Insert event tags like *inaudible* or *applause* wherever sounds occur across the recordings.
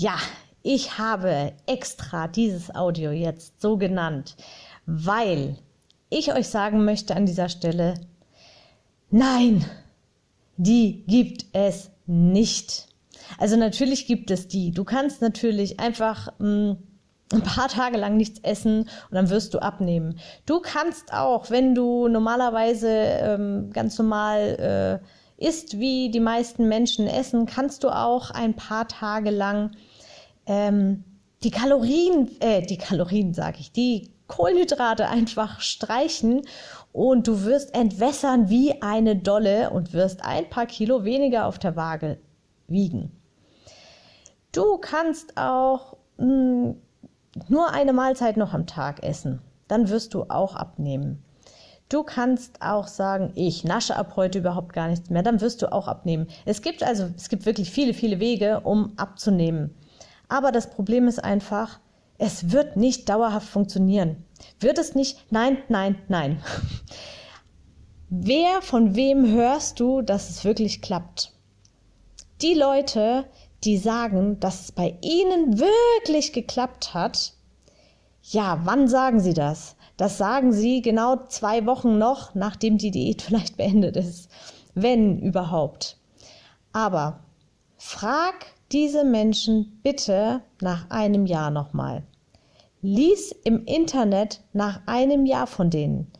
Ja, ich habe extra dieses Audio jetzt so genannt, weil ich euch sagen möchte an dieser Stelle, nein, die gibt es nicht. Also natürlich gibt es die. Du kannst natürlich einfach mh, hm, ein paar Tage lang nichts essen und dann wirst du abnehmen. Du kannst auch, wenn du normalerweise ähm, ganz normal äh, isst, wie die meisten Menschen essen, kannst du auch ein paar Tage lang ähm, die Kalorien, äh, die Kalorien sage ich, die Kohlenhydrate einfach streichen und du wirst entwässern wie eine Dolle und wirst ein paar Kilo weniger auf der Waage wiegen. Du kannst auch mh, hm, nur eine Mahlzeit noch am Tag essen. Dann wirst du auch abnehmen. Du kannst auch sagen, ich nasche ab heute überhaupt gar nichts mehr, dann wirst du auch abnehmen. Es gibt also, es gibt wirklich viele, viele Wege, um abzunehmen. Aber das Problem ist einfach, es wird nicht dauerhaft funktionieren. Wird es nicht? Nein, nein, nein. *laughs* Wer von wem hörst du, dass es wirklich klappt? Die Leute, die sagen, dass es bei ihnen wirklich geklappt hat, ja, wann sagen sie das? Das sagen sie genau zwei Wochen noch, nachdem die Diät *laughs* vielleicht beendet ist. Wenn überhaupt. Aber frag diese Menschen bitte nach einem Jahr nochmal. Lies im Internet nach einem Jahr von denen.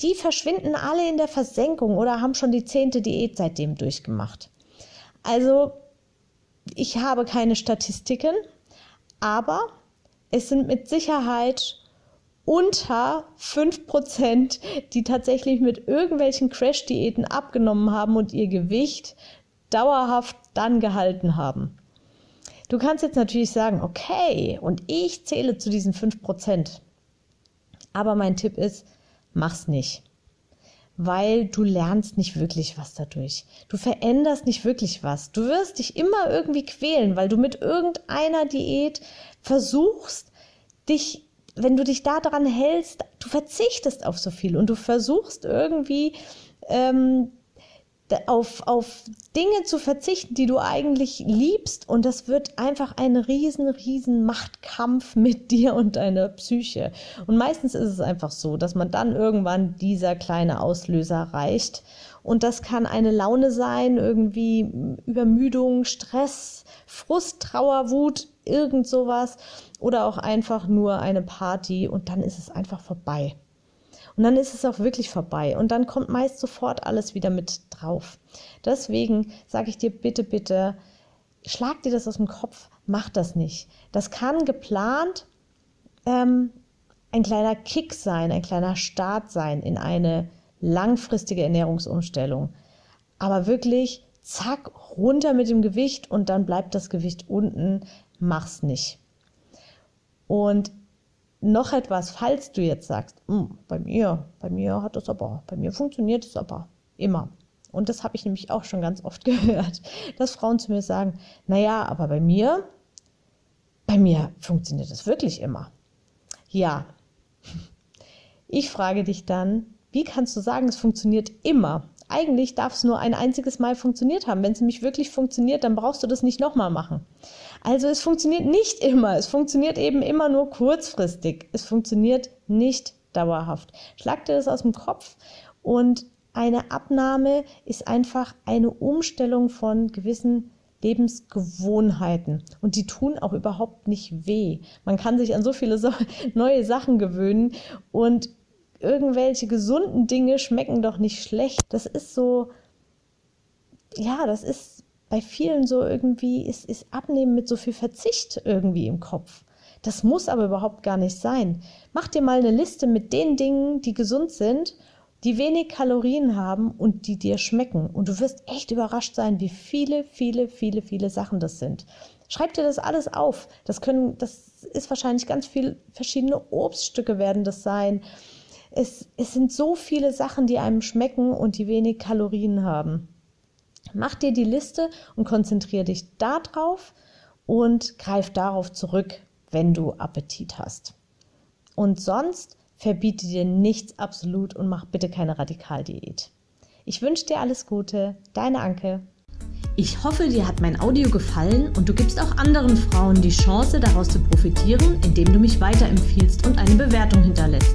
Die verschwinden alle in der Versenkung oder haben schon die zehnte Diät seitdem durchgemacht. Also, ich habe keine Statistiken, aber es sind mit Sicherheit unter 5%, die tatsächlich mit irgendwelchen Crash-Diäten abgenommen haben und ihr Gewicht dauerhaft dann gehalten haben. Du kannst jetzt natürlich sagen, okay, und ich zähle zu diesen 5%. Aber mein Tipp ist, mach's nicht. Weil du lernst nicht wirklich was dadurch. Du veränderst nicht wirklich was. Du wirst dich immer irgendwie quälen, weil du mit irgendeiner Diät versuchst, dich, wenn du dich daran hältst, du verzichtest auf so viel und du versuchst irgendwie ähm, auf, auf Dinge zu verzichten, die du eigentlich liebst. Und das wird einfach ein riesen, riesen Machtkampf mit *laughs* dir und deiner Psyche. Und meistens ist es einfach so, dass man dann irgendwann dieser kleine Auslöser reicht. Und das kann eine Laune sein, irgendwie Übermüdung, Stress, Frust, Trauer, Wut, irgend sowas. Oder auch einfach nur eine Party und dann ist es einfach vorbei. Und dann ist es auch wirklich vorbei. Und dann kommt meist sofort alles wieder mit drauf. Deswegen sage ich dir bitte, bitte, schlag dir das aus dem Kopf, mach das nicht. Das kann geplant ähm, ein kleiner Kick sein, ein kleiner Start sein in eine langfristige Ernährungsumstellung. Aber wirklich, zack, runter mit dem Gewicht und dann bleibt das Gewicht unten, mach's nicht. Und noch etwas, falls du jetzt sagst, hm, bei mir, bei mir hat das aber, bei mir funktioniert es aber immer. Und das habe ich nämlich auch schon ganz oft *laughs* gehört, dass Frauen zu mir sagen, naja, aber bei mir, bei mir funktioniert das wirklich immer. Ja, ich frage dich dann, wie kannst du sagen, es funktioniert immer? Eigentlich darf es nur ein einziges Mal funktioniert haben. Wenn es nämlich wirklich funktioniert, dann brauchst du das nicht nochmal machen. Also es funktioniert nicht immer. Es funktioniert eben immer nur kurzfristig. Es funktioniert nicht dauerhaft. Schlag dir das aus dem Kopf und eine Abnahme ist einfach eine Umstellung von gewissen Lebensgewohnheiten. Und die tun auch überhaupt nicht weh. Man kann sich an so viele *laughs* so neue Sachen gewöhnen und irgendwelche gesunden Dinge schmecken doch nicht schlecht. Das ist so, ja, das ist bei vielen so irgendwie, ist, ist Abnehmen mit so viel Verzicht irgendwie im Kopf. Das muss aber überhaupt gar nicht sein. Mach dir mal eine Liste mit den Dingen, die gesund sind, die wenig Kalorien haben und die dir schmecken. Und du wirst echt überrascht sein, wie viele, viele, viele, viele Sachen das sind. Schreib dir das alles auf. Das können, das ist wahrscheinlich ganz viel verschiedene Obststücke werden das sein. Es, es sind so viele Sachen, die einem schmecken und die wenig Kalorien haben. Mach dir die Liste und konzentriere dich darauf und greif darauf zurück, wenn du Appetit hast. Und sonst verbiete dir nichts absolut und mach bitte keine Radikaldiät. Ich wünsche dir alles Gute, deine Anke. Ich hoffe, dir hat mein Audio gefallen und du gibst auch anderen Frauen die Chance, daraus zu profitieren, indem du mich weiterempfiehlst und eine Bewertung hinterlässt.